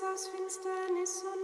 Finsternis und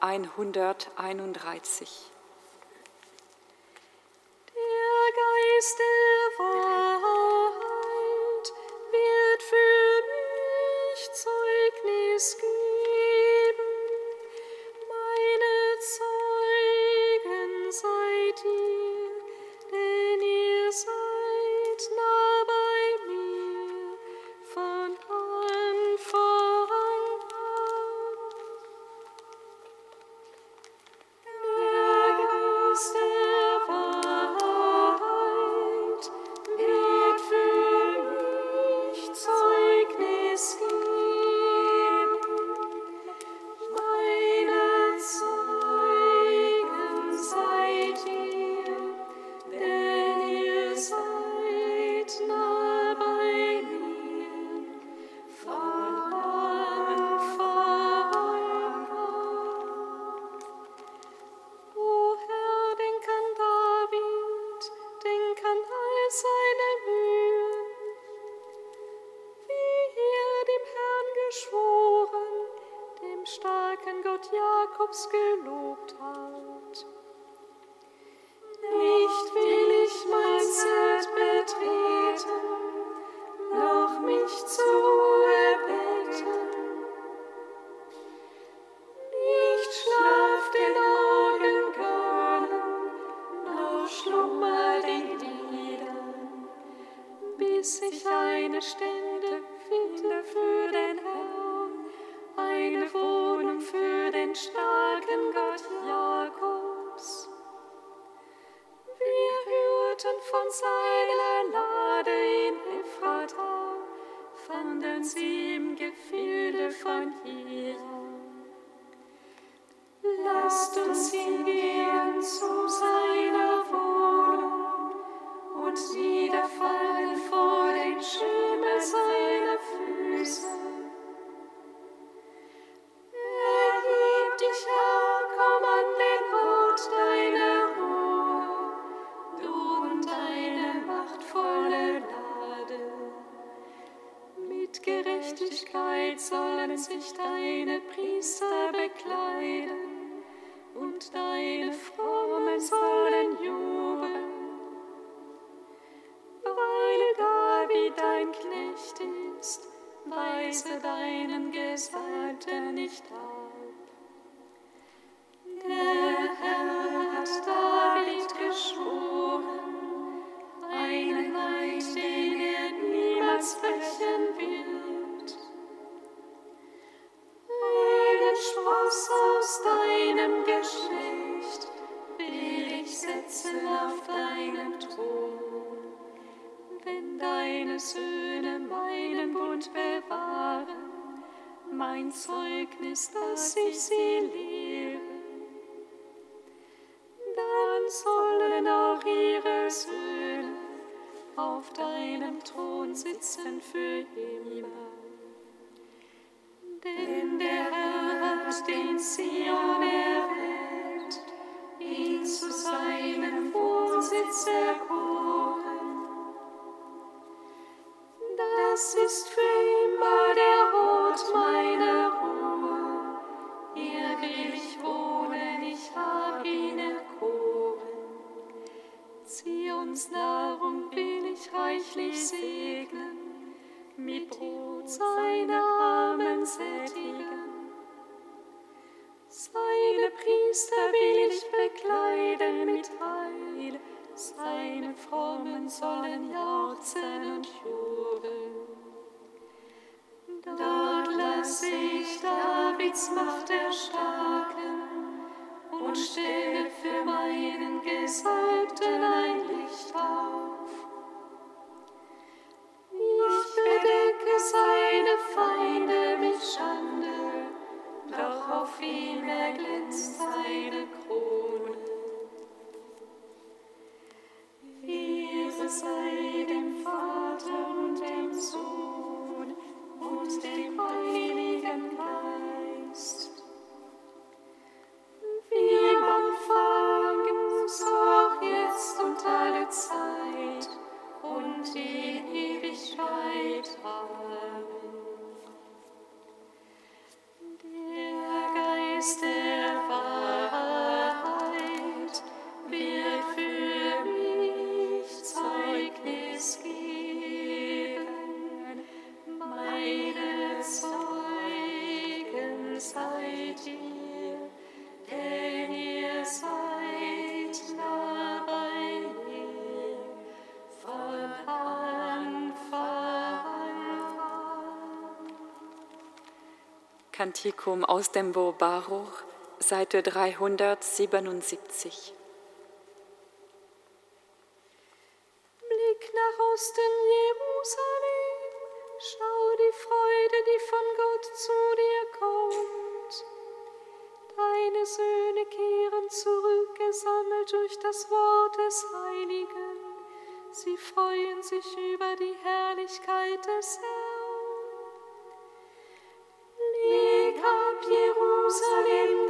131. bis ich eine Stände finde für den Herrn, eine Wohnung für den starken Gott Jakobs. Wir hörten von seiner Lade in Ephrata, fanden sie im Gefilde von hier. Lasst uns hingehen zu seiner und niederfallen vor den Schimmer seiner Füße. Weise deinen Gesalbten nicht ab. Auf deinem Thron sitzen für immer. Denn der Herr hat den Sion erwählt, ihn zu seinem Wohnsitz erkoren. Das ist für Davids Macht erstarken Kantikum aus dem Buch Baruch, Seite 377. Blick nach Osten Jerusalem, schau die Freude, die von Gott zu dir kommt. Deine Söhne kehren zurück, gesammelt durch das Wort des Heiligen. Sie freuen sich über die Herrlichkeit des Herrn.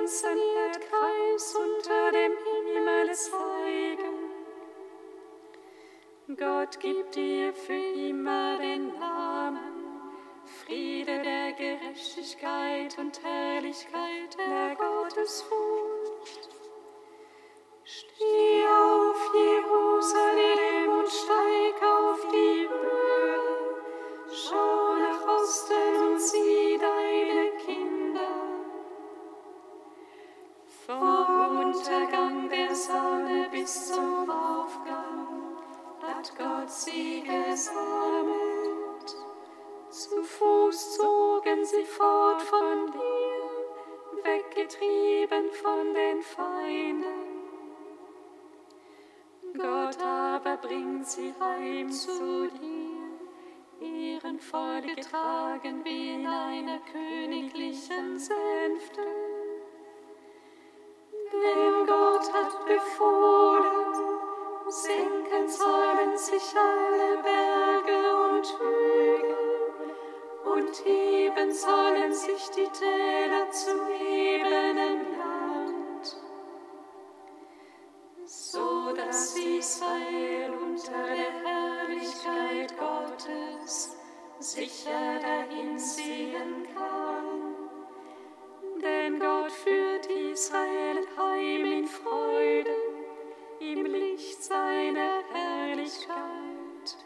ganzen Erdkreis unter dem Himmel zeigen. Gott gibt dir für immer den Namen, Friede der Gerechtigkeit und Herrlichkeit der Gottesfurcht. Ehrenvoll getragen wie in einer königlichen Sänfte. Denn Gott hat befohlen, senken sollen sich alle Berge und Hügel, und heben sollen sich die Täler zu ebenen Land so dass Israel unter der Herrlichkeit Gottes sicher dahin ziehen kann. Denn Gott führt Israel heim in Freude im Licht seiner Herrlichkeit.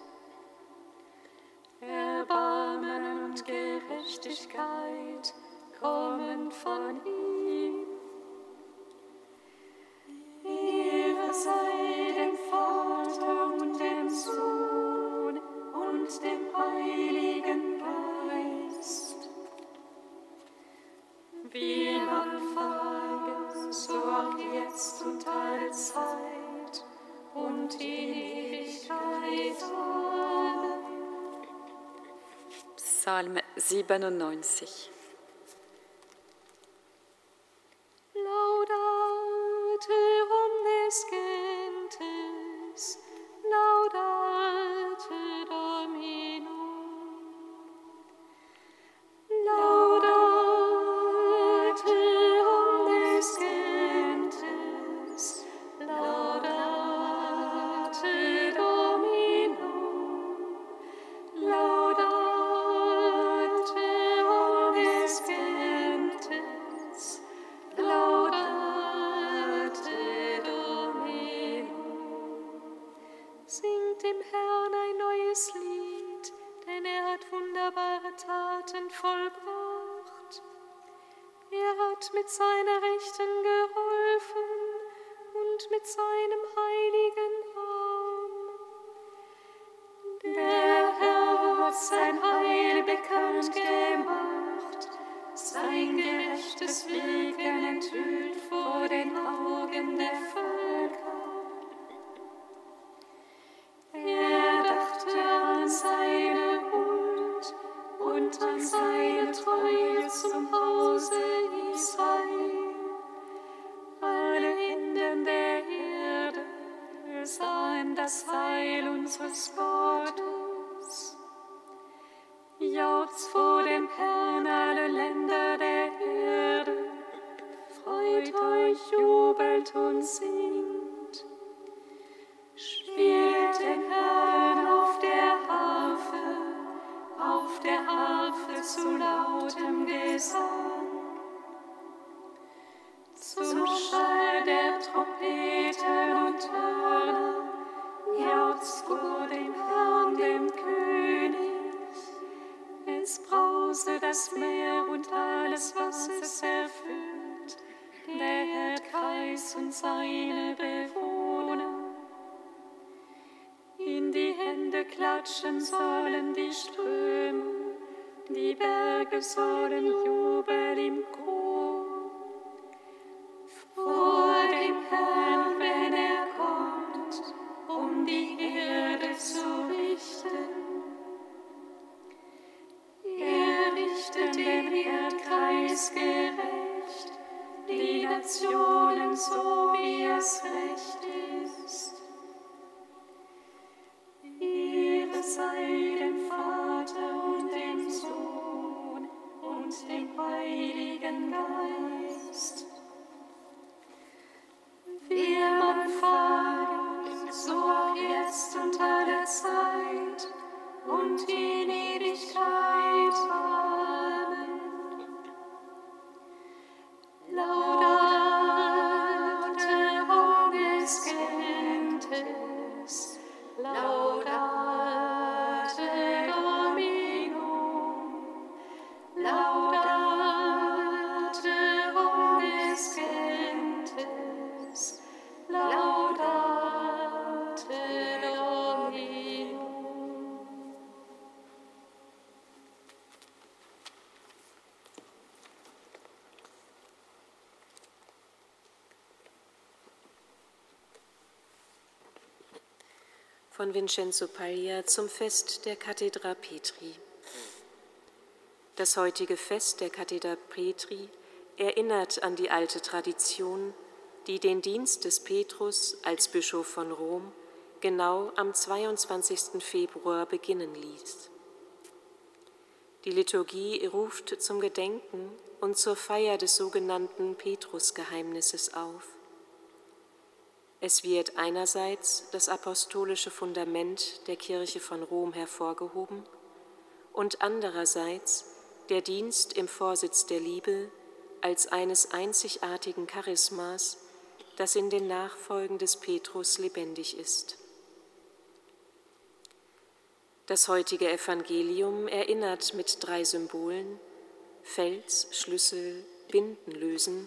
Erbarmen und Gerechtigkeit kommen von ihm. 97. Singt dem Herrn ein neues Lied, denn er hat wunderbare Taten vollbracht. Er hat mit seiner Rechten geholfen und mit seinem heiligen Arm. Der Herr hat sein Heil bekannt gemacht, sein gerechtes Wirken enthüllt vor den Augen der Völker. Seine Bewohner. In die Hände klatschen sollen die Ströme, die Berge sollen jubeln im Chor. Von Vincenzo Paglia zum Fest der Kathedra Petri. Das heutige Fest der Kathedra Petri erinnert an die alte Tradition, die den Dienst des Petrus als Bischof von Rom genau am 22. Februar beginnen ließ. Die Liturgie ruft zum Gedenken und zur Feier des sogenannten Petrusgeheimnisses auf. Es wird einerseits das apostolische Fundament der Kirche von Rom hervorgehoben und andererseits der Dienst im Vorsitz der Liebe als eines einzigartigen Charismas, das in den Nachfolgen des Petrus lebendig ist. Das heutige Evangelium erinnert mit drei Symbolen Fels, Schlüssel, Binden lösen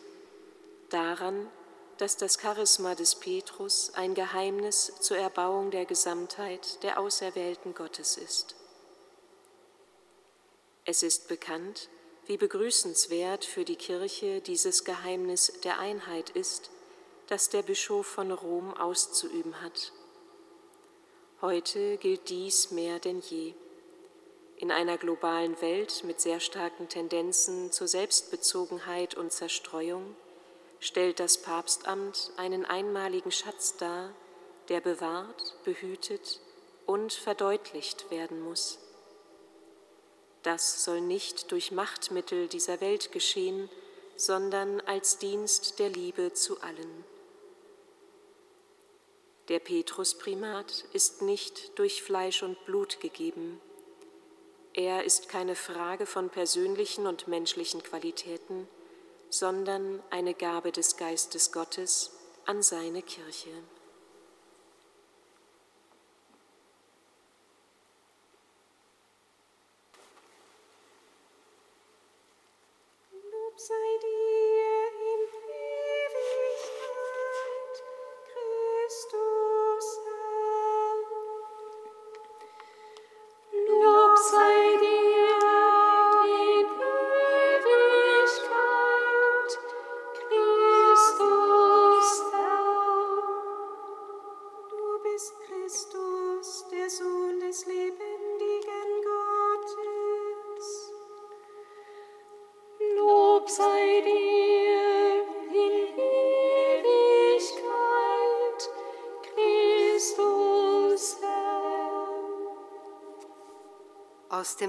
daran, dass das Charisma des Petrus ein Geheimnis zur Erbauung der Gesamtheit der Auserwählten Gottes ist. Es ist bekannt, wie begrüßenswert für die Kirche dieses Geheimnis der Einheit ist, das der Bischof von Rom auszuüben hat. Heute gilt dies mehr denn je. In einer globalen Welt mit sehr starken Tendenzen zur Selbstbezogenheit und Zerstreuung stellt das Papstamt einen einmaligen Schatz dar, der bewahrt, behütet und verdeutlicht werden muss. Das soll nicht durch Machtmittel dieser Welt geschehen, sondern als Dienst der Liebe zu allen. Der Petrusprimat ist nicht durch Fleisch und Blut gegeben. Er ist keine Frage von persönlichen und menschlichen Qualitäten, sondern eine Gabe des Geistes Gottes an seine Kirche.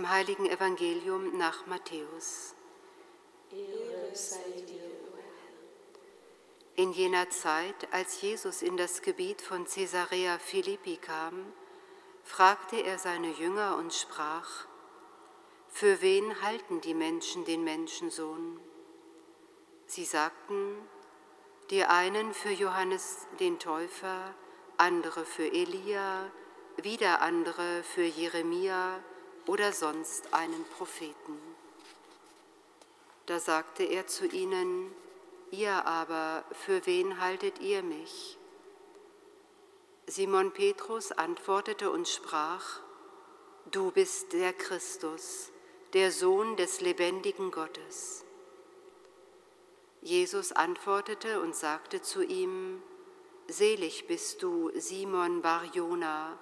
Dem heiligen Evangelium nach Matthäus. In jener Zeit, als Jesus in das Gebiet von Caesarea Philippi kam, fragte er seine Jünger und sprach, Für wen halten die Menschen den Menschensohn? Sie sagten, die einen für Johannes den Täufer, andere für Elia, wieder andere für Jeremia oder sonst einen Propheten. Da sagte er zu ihnen, Ihr aber, für wen haltet ihr mich? Simon Petrus antwortete und sprach, Du bist der Christus, der Sohn des lebendigen Gottes. Jesus antwortete und sagte zu ihm, Selig bist du, Simon Barjona,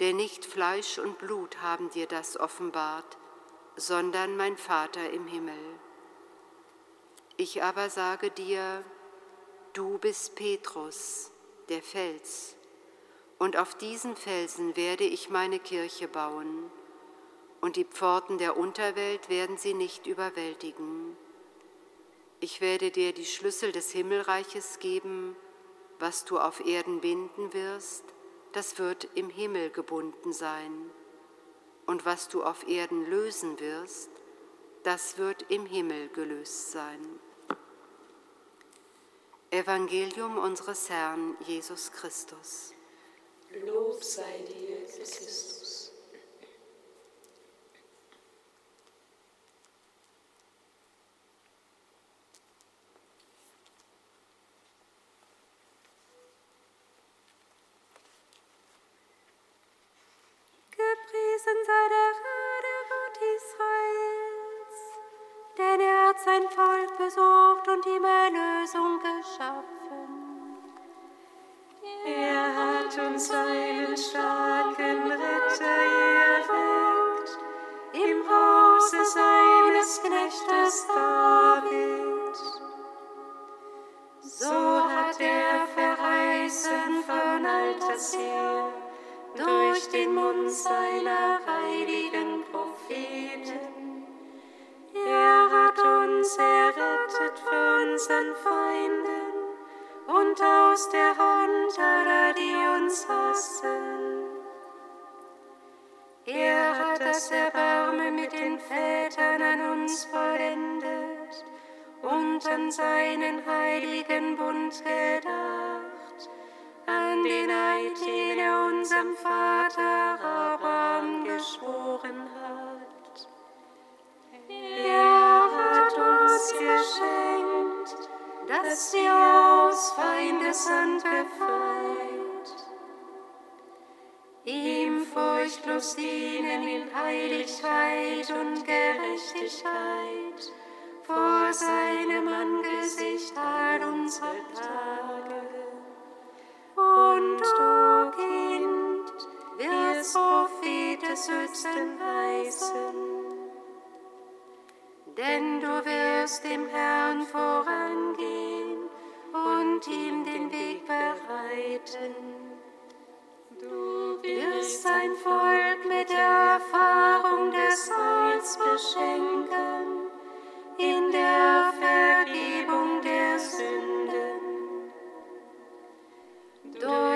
denn nicht Fleisch und Blut haben dir das offenbart, sondern mein Vater im Himmel. Ich aber sage dir, du bist Petrus, der Fels, und auf diesen Felsen werde ich meine Kirche bauen, und die Pforten der Unterwelt werden sie nicht überwältigen. Ich werde dir die Schlüssel des Himmelreiches geben, was du auf Erden binden wirst, das wird im Himmel gebunden sein. Und was du auf Erden lösen wirst, das wird im Himmel gelöst sein. Evangelium unseres Herrn Jesus Christus. Lob sei dir, Christus. Gepriesen sei der Herr, Gott Israels, denn er hat sein Volk besucht und ihm Erlösung geschaffen. Er hat uns einen starken Retter erweckt, im Hause seines Knechtes David. So hat er verheißen von alters her, seinen heiligen Bund gedacht an den Eid, unserem Vater Abraham geschworen hat. Er hat uns geschenkt, dass wir aus Feindeshand befreit, ihm furchtlos dienen in Heiligkeit und Gerechtigkeit vor seinem Angesicht all unsere Tage. Und du, Kind, wirst Prophet des Höchsten heißen. Denn du wirst dem Herrn vorangehen und ihm den Weg bereiten. Du wirst sein Volk mit der Erfahrung des Heils beschenken, in der Vergebung der Sünden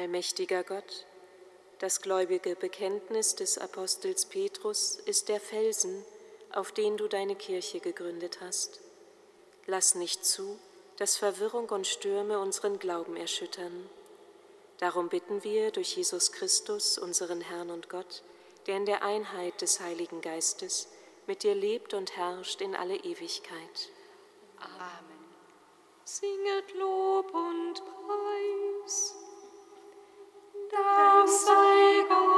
Allmächtiger Gott, das gläubige Bekenntnis des Apostels Petrus ist der Felsen, auf den du deine Kirche gegründet hast. Lass nicht zu, dass Verwirrung und Stürme unseren Glauben erschüttern. Darum bitten wir durch Jesus Christus, unseren Herrn und Gott, der in der Einheit des Heiligen Geistes mit dir lebt und herrscht in alle Ewigkeit. Amen. Singet Lob und Preis. thou, thy God.